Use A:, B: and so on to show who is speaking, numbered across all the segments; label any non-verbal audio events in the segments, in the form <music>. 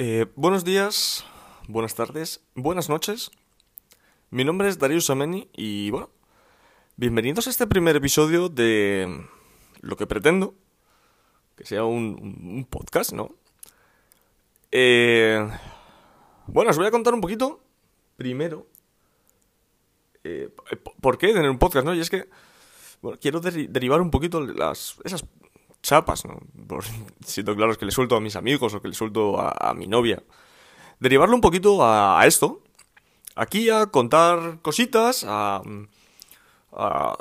A: Eh, buenos días, buenas tardes, buenas noches. Mi nombre es Darius Ameni y bueno, bienvenidos a este primer episodio de lo que pretendo que sea un, podcast, ¿no? Eh, bueno, os voy a contar un poquito, primero, eh, por qué tener un podcast, ¿no? Y es que, bueno, quiero derivar un poquito las, esas chapas, ¿no? Por, <laughs> siento claro que le suelto a mis amigos o que le suelto a, mi novia. Derivarlo un poquito a, esto. Aquí a contar cositas, a, a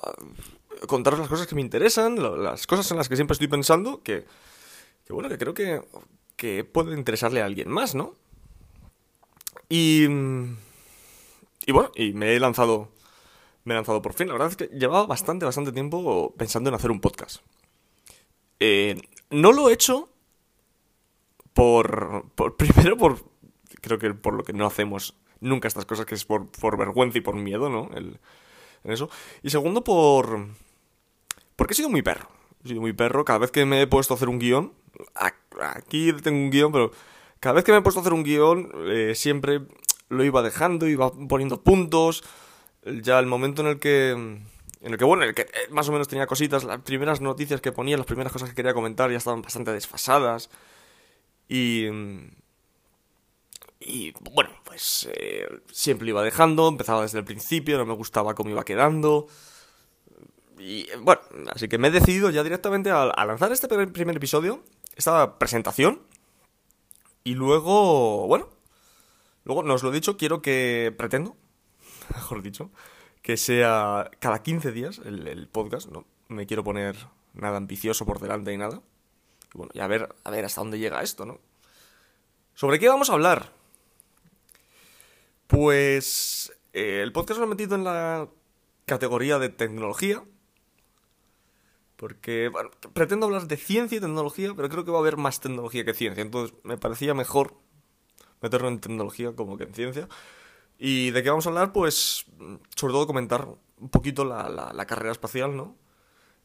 A: contaros las cosas que me interesan, las cosas en las que siempre estoy pensando, que, que bueno, que creo que, que puede interesarle a alguien más, ¿no? Y, y bueno, y me he lanzado, me he lanzado por fin. La verdad es que llevaba bastante, bastante tiempo pensando en hacer un podcast. Eh, no lo he hecho por, <laughs> primero por, creo que por lo que no hacemos nunca estas cosas, que es por, por vergüenza y por miedo, ¿no? El, en eso. Y segundo, por... Porque he sido muy perro. He sido muy perro. Cada vez que me he puesto a hacer un guion, aquí tengo un guion, pero cada vez que me he puesto a hacer un guion, eh, siempre lo iba dejando, iba poniendo puntos. Ya el momento en el que en el que, bueno, en el que eh, más o menos tenía cositas, las primeras noticias que ponía, las primeras cosas que quería comentar ya estaban bastante desfasadas. Y... Y bueno, pues eh, siempre iba dejando, empezaba desde el principio, no me gustaba cómo iba quedando. Y bueno, así que me he decidido ya directamente a, lanzar este primer episodio, esta presentación. Y luego, bueno, luego no os lo he dicho, quiero que pretendo, <laughs> mejor dicho, que sea cada 15 días el, podcast. No me quiero poner nada ambicioso por delante y nada. Y bueno, y a ver, a ver hasta dónde llega esto, ¿no? ¿Sobre qué vamos a hablar? Pues eh, el podcast lo he metido en la categoría de tecnología. Porque, bueno, pretendo hablar de ciencia y tecnología, pero creo que va a haber más tecnología que ciencia. Entonces me parecía mejor meterlo en tecnología como que en ciencia. ¿Y de qué vamos a hablar? Pues sobre todo comentar un poquito la, la, carrera espacial, ¿no?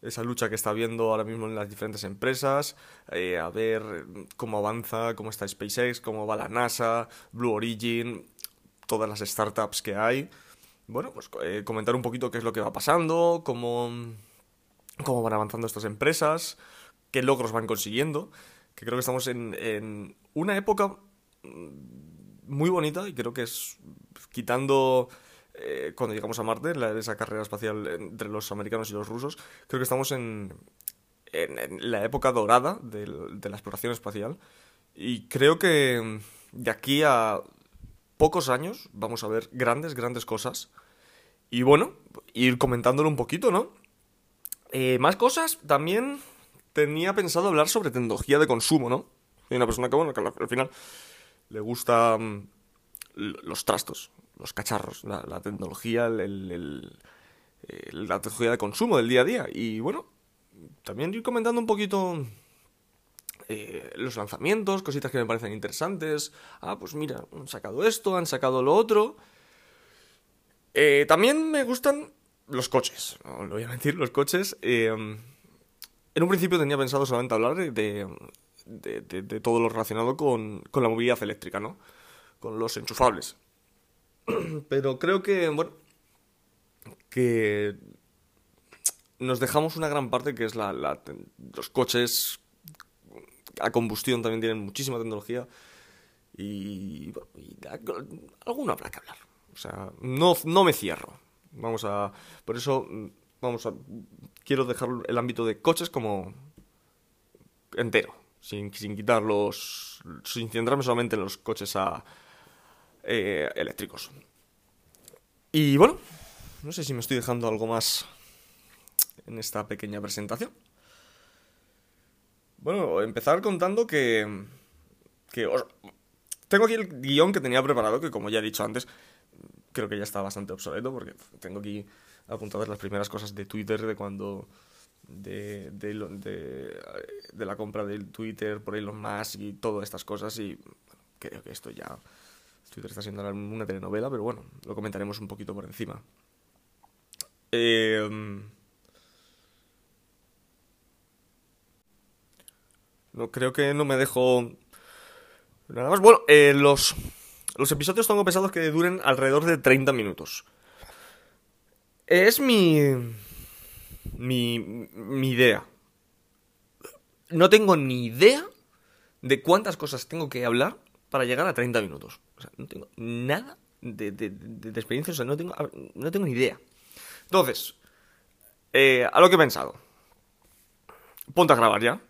A: Esa lucha que está habiendo ahora mismo en las diferentes empresas, eh, a ver cómo avanza, cómo está SpaceX, cómo va la NASA, Blue Origin, todas las startups que hay. Bueno, pues eh, comentar un poquito qué es lo que va pasando, cómo, cómo van avanzando estas empresas, qué logros van consiguiendo, que creo que estamos en, en una época muy bonita y creo que es quitando eh, cuando llegamos a Marte, la, esa carrera espacial entre los americanos y los rusos, creo que estamos en, la época dorada de, la exploración espacial y creo que de aquí a pocos años vamos a ver grandes, grandes cosas y bueno, ir comentándolo un poquito, ¿no? Eh, más cosas, también tenía pensado hablar sobre tecnología de consumo, ¿no? Soy una persona que, bueno, al final le gusta mm, los trastos, los cacharros, la, tecnología, el, la tecnología de consumo del día a día. Y bueno, también ir comentando un poquito eh, los lanzamientos, cositas que me parecen interesantes. Ah, pues mira, han sacado esto, han sacado lo otro. Eh, también me gustan los coches, no voy a <laughs> mentir, los coches. Eh, en un principio tenía pensado solamente hablar de, de, todo lo relacionado con, la movilidad eléctrica, ¿no? Con los enchufables. <clears throat> Pero creo que, bueno, que nos dejamos una gran parte que es la, los coches a combustión también tienen muchísima tecnología y, bueno, alguno habrá que hablar. O sea, no, no me cierro. Vamos a... Por eso, vamos a... Quiero dejar el ámbito de coches como entero sin, sin quitar los... sin centrarme solamente en los coches a, eh, eléctricos. Y bueno, no sé si me estoy dejando algo más en esta pequeña presentación. Bueno, empezar contando que... que tengo aquí el guion que tenía preparado, que como ya he dicho antes, creo que ya está bastante obsoleto, porque tengo aquí apuntadas las primeras cosas de Twitter de cuando de, de, de, la compra del Twitter por Elon Musk y todas estas cosas y creo que esto ya Twitter está siendo una telenovela, pero bueno, lo comentaremos un poquito por encima. Em, no, creo que no me dejo Nada más. Bueno, eh, los, los episodios tengo pensados que duren alrededor de 30 minutos. Es mi. Mi. Idea. No tengo ni idea de cuántas cosas tengo que hablar para llegar a 30 minutos. O sea, no tengo nada de, de, de, experiencia, o sea, no tengo, no tengo ni idea. Entonces, eh, a lo que he pensado. Ponte a grabar ya.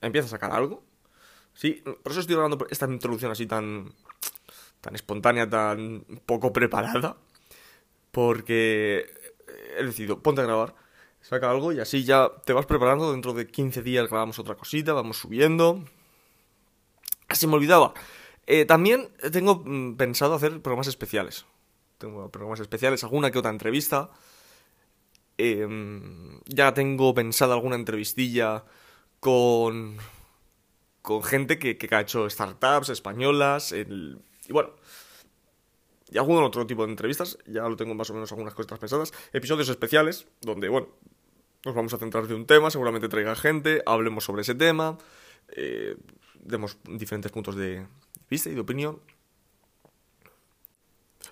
A: Empieza a sacar algo. Sí, por eso estoy hablando esta introducción así tan, tan espontánea, tan poco preparada. Porque he decidido, ponte a grabar, saca algo y así ya te vas preparando. Dentro de 15 días grabamos otra cosita, vamos subiendo. Así me olvidaba. Eh, también tengo mm, pensado hacer programas especiales. Tengo programas especiales, alguna que otra entrevista. Em, ya tengo pensado alguna entrevistilla con, con gente que, que ha hecho startups españolas. y bueno, y algún otro tipo de entrevistas. Ya lo tengo más o menos algunas cosas pensadas. Episodios especiales, donde, bueno, nos vamos a centrar de un tema. Seguramente traiga gente, hablemos sobre ese tema. Eh, demos diferentes puntos de vista y de opinión.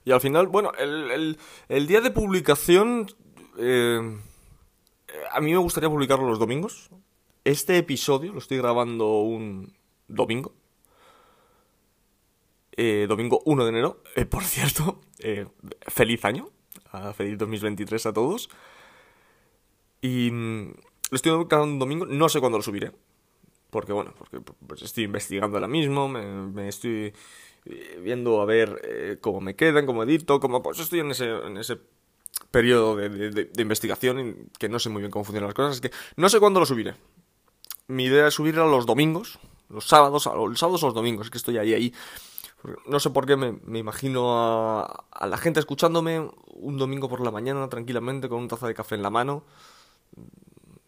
A: Y al final, bueno, el, el, día de publicación... Eh, a mí me gustaría publicarlo los domingos. Este episodio lo estoy grabando un domingo. Eh, domingo 1 de enero. Eh, por cierto, feliz año. feliz 2023 a todos. Y mm, lo estoy grabando un domingo. No sé cuándo lo subiré. Porque, bueno, porque pues, estoy investigando ahora mismo, me, estoy eh, viendo a ver eh, cómo me quedan, cómo edito, cómo... Pues estoy en ese, en ese periodo de, investigación que no sé muy bien cómo funcionan las cosas, es que no sé cuándo lo subiré. Mi idea es subirlo los domingos, los sábados, los sábados o los domingos, es que estoy ahí, ahí. No sé por qué me, me imagino a, a, la gente escuchándome un domingo por la mañana tranquilamente con una taza de café en la mano,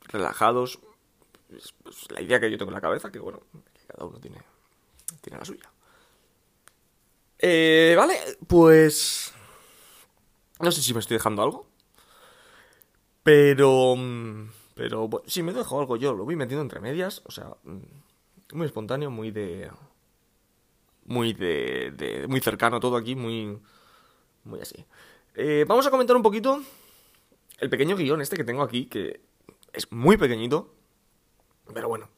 A: relajados, pues, la idea que yo tengo en la cabeza, que bueno, cada uno tiene, tiene la suya. Eh, vale, pues... No sé si me estoy dejando algo. Pero... Pero bueno, si me dejo algo yo, lo voy metiendo entre medias. O sea, muy espontáneo, muy de... Muy de... de muy cercano todo aquí, muy... Muy así. Eh, vamos a comentar un poquito el pequeño guion este que tengo aquí, que es muy pequeñito. Pero bueno.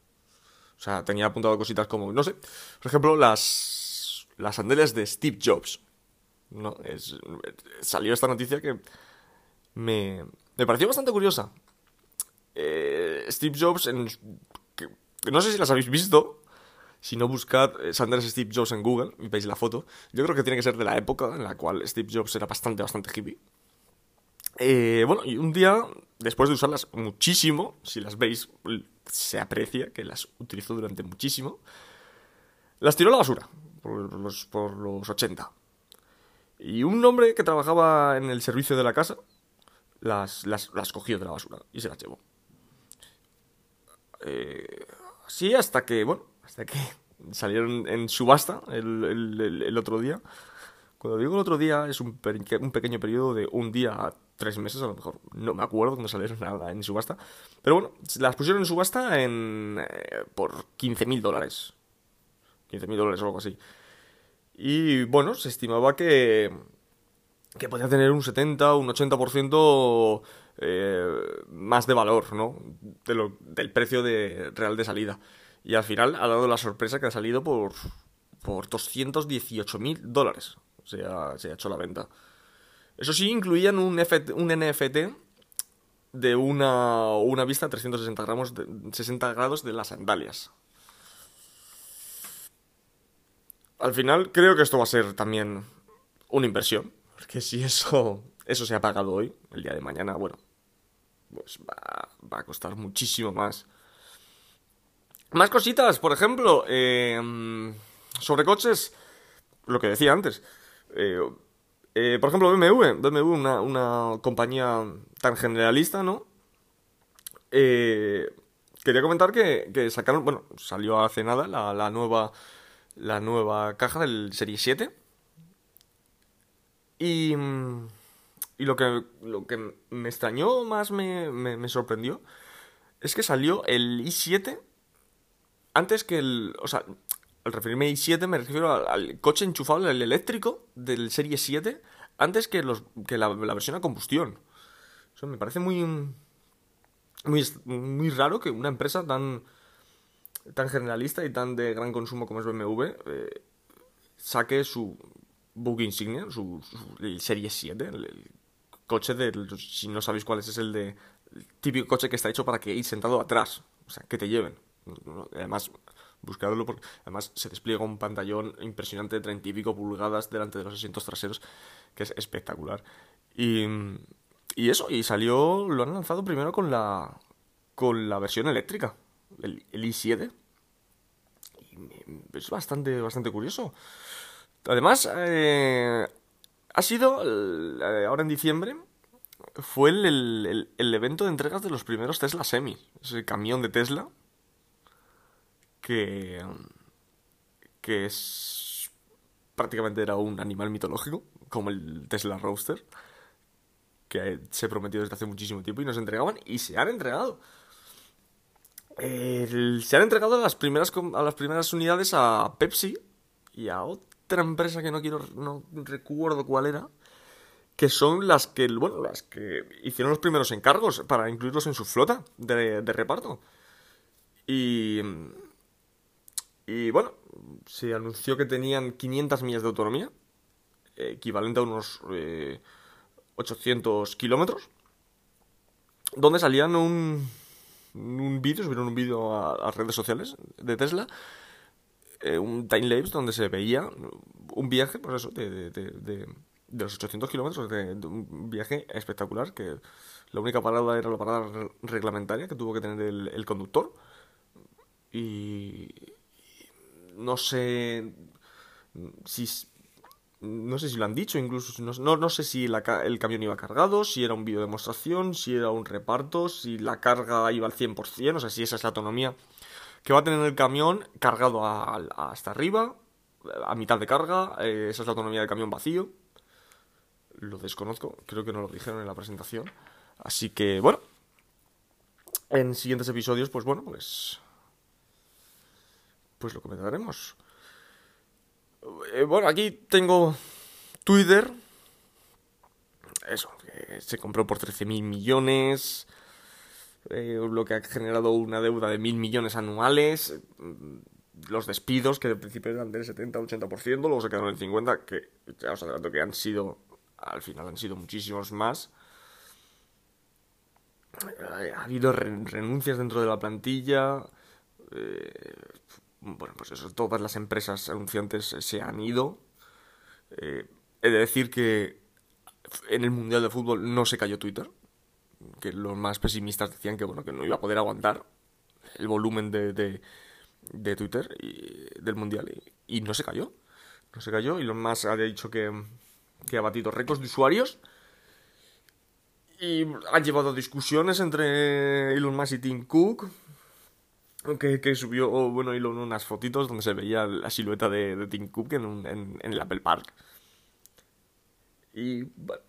A: O sea, tenía apuntado cositas como, no sé, por ejemplo, las, las sandalias de Steve Jobs. ¿no? Es, salió esta noticia que me, me pareció bastante curiosa. Eh, Steve Jobs, en, no sé si las habéis visto, si no buscad eh, sandalias Steve Jobs en Google y veis la foto, yo creo que tiene que ser de la época en la cual Steve Jobs era bastante, bastante hippie. Eh, bueno, y un día, después de usarlas muchísimo, si las veis, se aprecia que las utilizó durante muchísimo, las tiró a la basura, por los, por los 80. Y un hombre que trabajaba en el servicio de la casa las, las, las cogió de la basura y se las llevó. Eh, hasta que, bueno, hasta que <laughs> salieron en subasta el, el, el otro día. Cuando digo el otro día, es un, pequeño periodo de un día a tres meses, a lo mejor. No me acuerdo cuando salieron nada en subasta. Pero bueno, las pusieron en subasta en, eh, por 15.000 dólares. 15.000 dólares o algo así. Y bueno, se estimaba que, que podía tener un 70, un 80% eh, más de valor, ¿no? De lo, del precio de, real de salida. Y al final ha dado la sorpresa que ha salido por, por 218.000 dólares. O sea, se ha hecho la venta. Eso sí, incluían un, NFT de una, una vista a 360 grados de, 60 grados de las sandalias. Al final creo que esto va a ser también una inversión. Porque si eso, eso se ha pagado hoy, el día de mañana, bueno, pues va, va a costar muchísimo más. Más cositas, por ejemplo, eh, sobre coches, lo que decía antes. Eh, eh, por ejemplo, BMW, BMW, una, una compañía tan generalista, ¿no? Eh, quería comentar que, sacaron, bueno, salió hace nada la, la, nueva, la nueva caja del Serie 7. Y, y lo, que, lo que me extrañó más, me, me, me sorprendió, es que salió el i7 antes que el... O sea, al referirme a i7 me refiero al, coche enchufable, el eléctrico del Serie 7, antes que, los, que la, versión a combustión. Eso me parece muy, muy, muy raro que una empresa tan, tan generalista y tan de gran consumo como es BMW eh, saque su book insignia, su, el Serie 7, el, coche del... Si no sabéis cuál es, es el de... típico coche que está hecho para que ir sentado atrás, o sea, que te lleven. Además, buscarlo porque además se despliega un pantallón impresionante de 30 y pico pulgadas delante de los asientos traseros, que es espectacular. Y, y eso, y salió, lo han lanzado primero con la, con la versión eléctrica, el, el i7. Y es bastante, bastante curioso. Además, eh, ha sido, eh, ahora en diciembre, fue el, el, evento de entregas de los primeros Tesla Semi. Ese camión de Tesla que, que es prácticamente era un animal mitológico, como el Tesla Roadster, que se prometió desde hace muchísimo tiempo y nos entregaban y se han entregado. se han entregado las primeras a las primeras unidades a Pepsi y a otra empresa que no quiero no recuerdo cuál era que son las que bueno las que hicieron los primeros encargos para incluirlos en su flota de reparto y y bueno, se anunció que tenían 500 millas de autonomía, equivalente a unos 800 eh, kilómetros, donde salían un, un vídeo, subieron un vídeo a, redes sociales de Tesla, eh, un time lapse donde se veía un viaje, pues eso, de, de, de, de los 800 kilómetros, un viaje espectacular, que la única parada era la parada reglamentaria que tuvo que tener el, el conductor. Y, no sé si no sé si lo han dicho, incluso no, no sé si el camión iba cargado, si era un vídeo demostración, si era un reparto, si la carga iba al 100%, o sea, si esa es la autonomía que va a tener el camión cargado hasta arriba, a mitad de carga, eh, esa es la autonomía del camión vacío. Lo desconozco, creo que no lo dijeron en la presentación. Así que, bueno, en siguientes episodios, pues bueno, pues pues lo comentaremos. Eh, bueno, aquí tengo Twitter. Eso, se compró por 13.000 millones. Eh, lo que ha generado una deuda de mil millones anuales. Los despidos, que de principio eran del 70-80%, luego se quedaron en 50%, que ya os adelanto que han sido, al final han sido muchísimos más. Eh, ha habido renuncias dentro de la plantilla. Eh, bueno, pues eso, todas las empresas anunciantes se han ido. Eh, he de decir que en el Mundial de Fútbol no se cayó Twitter, que los más pesimistas decían que, bueno, que no iba a poder aguantar el volumen de, de, Twitter y, del Mundial, y, no se cayó. No se cayó, y los más ha dicho que, que ha batido récords de usuarios. Y han llevado discusiones entre Elon Musk y Tim Cook que, subió, bueno, y unas fotitos donde se veía la silueta de, de Tim Cook en, en, el Apple Park. Y, bueno,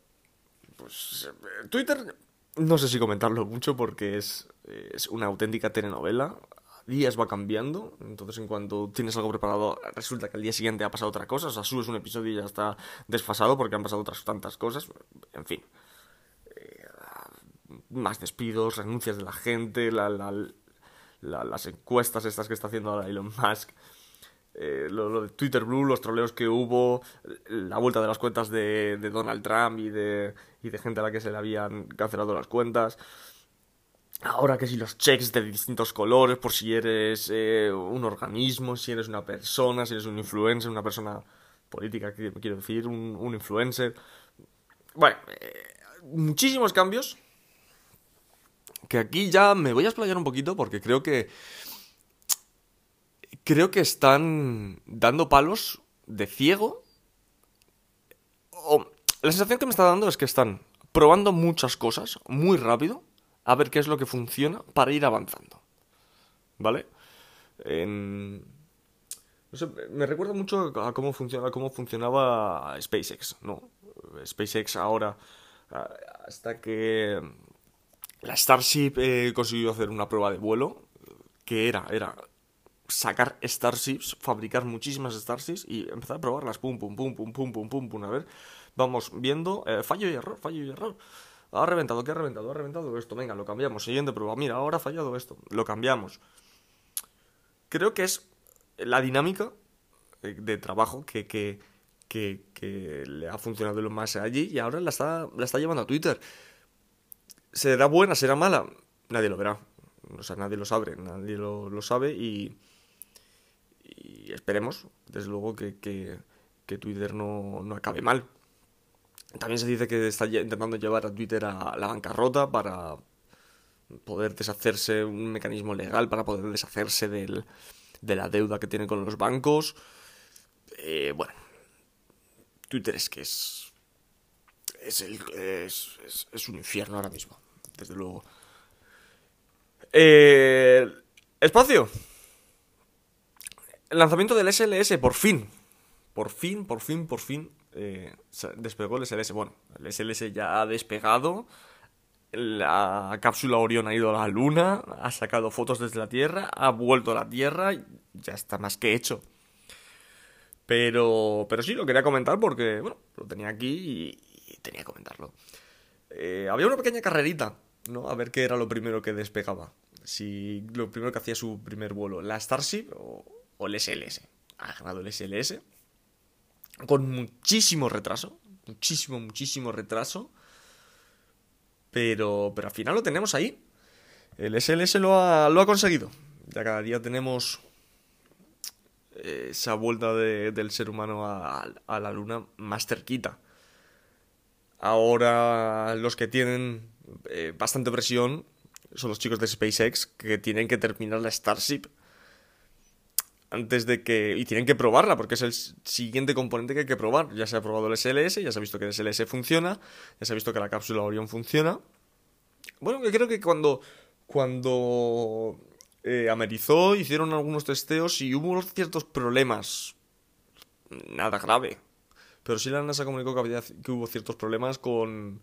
A: pues Twitter, no sé si comentarlo mucho porque es, es una auténtica telenovela. Días va cambiando, entonces en cuanto tienes algo preparado, resulta que al día siguiente ha pasado otra cosa, o sea, subes un episodio y ya está desfasado porque han pasado otras tantas cosas, en fin. Eh, más despidos, renuncias de la gente, la, la, las encuestas estas que está haciendo ahora Elon Musk, eh, lo, de Twitter Blue, los troleos que hubo, la vuelta de las cuentas de, Donald Trump y de, y de gente a la que se le habían cancelado las cuentas. Ahora que si los checks de distintos colores, por si eres eh, un organismo, si eres una persona, si eres un influencer, una persona política, quiero decir, un, influencer. Bueno, eh, muchísimos cambios que aquí ya me voy a explayar un poquito porque creo que... Creo que están dando palos de ciego. O, la sensación que me está dando es que están probando muchas cosas muy rápido a ver qué es lo que funciona para ir avanzando. ¿Vale? No sé, me recuerda mucho a cómo, funciona, cómo funcionaba SpaceX, ¿no? SpaceX ahora, hasta que la Starship eh, consiguió hacer una prueba de vuelo que era, era sacar Starships, fabricar muchísimas Starships y empezar a probarlas. Pum, pum, pum, pum, pum, pum, pum, pum. A ver, vamos viendo. Eh, fallo y error, fallo y error. Ha reventado, ¿qué ha reventado? Ha reventado esto. Venga, lo cambiamos. Siguiente prueba. Mira, ahora ha fallado esto. Lo cambiamos. Creo que es la dinámica de trabajo que, que, que, le ha funcionado lo más allí y ahora la está, la está llevando a Twitter. ¿Será buena? ¿Será mala? Nadie lo verá. O sea, nadie lo sabe. Nadie lo, sabe y, esperemos, desde luego, que, que, Twitter no, no acabe mal. También se dice que está intentando llevar a Twitter a la bancarrota para poder deshacerse, un mecanismo legal para poder deshacerse del, de la deuda que tiene con los bancos. Eh, bueno, Twitter es que es. Es, el, es, es, un infierno ahora mismo, desde luego. Eh, espacio. El lanzamiento del SLS, por fin. Por fin, por fin, por fin. Eh, despegó el SLS. Bueno, el SLS ya ha despegado. La cápsula Orión ha ido a la Luna. Ha sacado fotos desde la Tierra. Ha vuelto a la Tierra. Ya está más que hecho. Pero, pero sí, lo quería comentar porque, bueno, lo tenía aquí y, tenía que comentarlo. Eh, había una pequeña carrerita, ¿no? A ver qué era lo primero que despegaba. Si lo primero que hacía su primer vuelo, la Starship o, el SLS. Ha ganado el SLS. Con muchísimo retraso. Muchísimo, muchísimo retraso. Pero, pero al final lo tenemos ahí. El SLS lo ha, lo ha conseguido. Ya cada día tenemos esa vuelta del ser humano a, la luna más cerquita. Ahora los que tienen eh, bastante presión son los chicos de SpaceX que tienen que terminar la Starship antes de que... Y tienen que probarla porque es el siguiente componente que hay que probar. Ya se ha probado el SLS, ya se ha visto que el SLS funciona, ya se ha visto que la cápsula Orion funciona. Bueno, yo creo que cuando... Cuando eh, amerizó, hicieron algunos testeos y hubo ciertos problemas. Nada grave. Pero sí la NASA comunicó que, había, que hubo ciertos problemas con,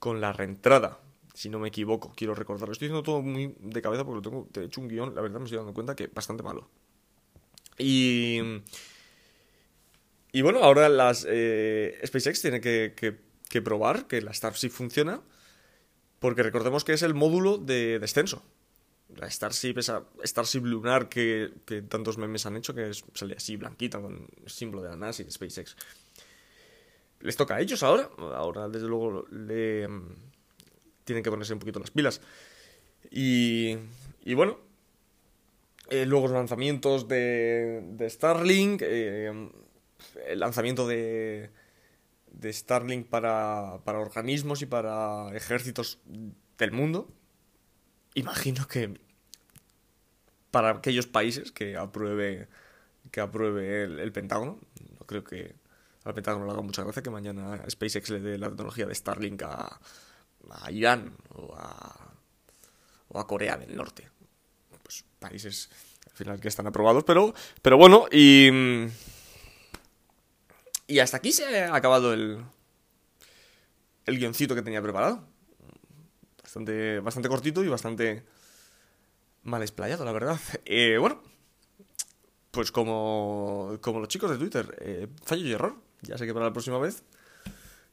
A: con la reentrada. Si no me equivoco, quiero recordarlo. Estoy diciendo todo muy de cabeza porque lo tengo, he hecho un guion, la verdad me estoy dando cuenta que bastante malo. Y... Y bueno, ahora las eh, SpaceX tiene que, que, que, probar que la Starship funciona, porque recordemos que es el módulo de descenso Starship, esa Starship lunar que, tantos memes han hecho, que es, sale así blanquita con el símbolo de la NASA y de SpaceX. Les toca a ellos ahora. Ahora, desde luego, le, mm, tienen que ponerse un poquito las pilas. Y, y bueno, eh, luego los lanzamientos de, de Starlink, eh, el lanzamiento de, de Starlink para, para organismos y para ejércitos del mundo imagino que para aquellos países que apruebe que apruebe el, Pentágono, no creo que al Pentágono le haga mucha gracia que mañana SpaceX le dé la tecnología de Starlink a, a Irán o a, o a Corea del Norte. Pues países al final que están aprobados, pero, pero bueno, y, y hasta aquí se ha acabado el, el guioncito que tenía preparado. Bastante, cortito y bastante mal explayado, la verdad. Eh, bueno, pues como, como los chicos de Twitter, eh, fallo y error. Ya sé que para la próxima vez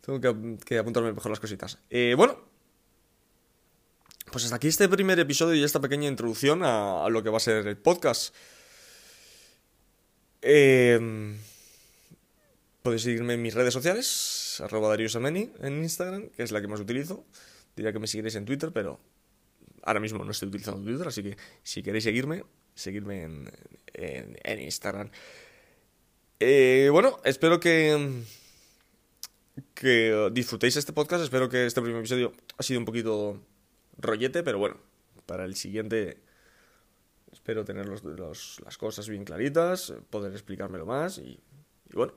A: tengo que, apuntarme mejor las cositas. Eh, bueno, pues hasta aquí este primer episodio y esta pequeña introducción a, lo que va a ser el podcast. podéis seguirme en mis redes sociales, arroba Darío en Instagram, que es la que más utilizo. Diría que me seguiréis en Twitter, pero ahora mismo no estoy utilizando Twitter, así que si queréis seguirme, seguidme en, en, Instagram. Eh, bueno, espero que, que disfrutéis este podcast. Espero que este primer episodio ha sido un poquito rollete, pero bueno, para el siguiente espero tener las cosas bien claritas, poder explicármelo más y bueno,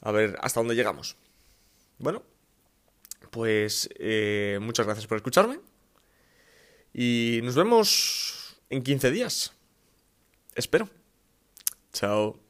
A: a ver hasta dónde llegamos. Bueno, pues eh, muchas gracias por escucharme. Y nos vemos en 15 días. Espero. Chao.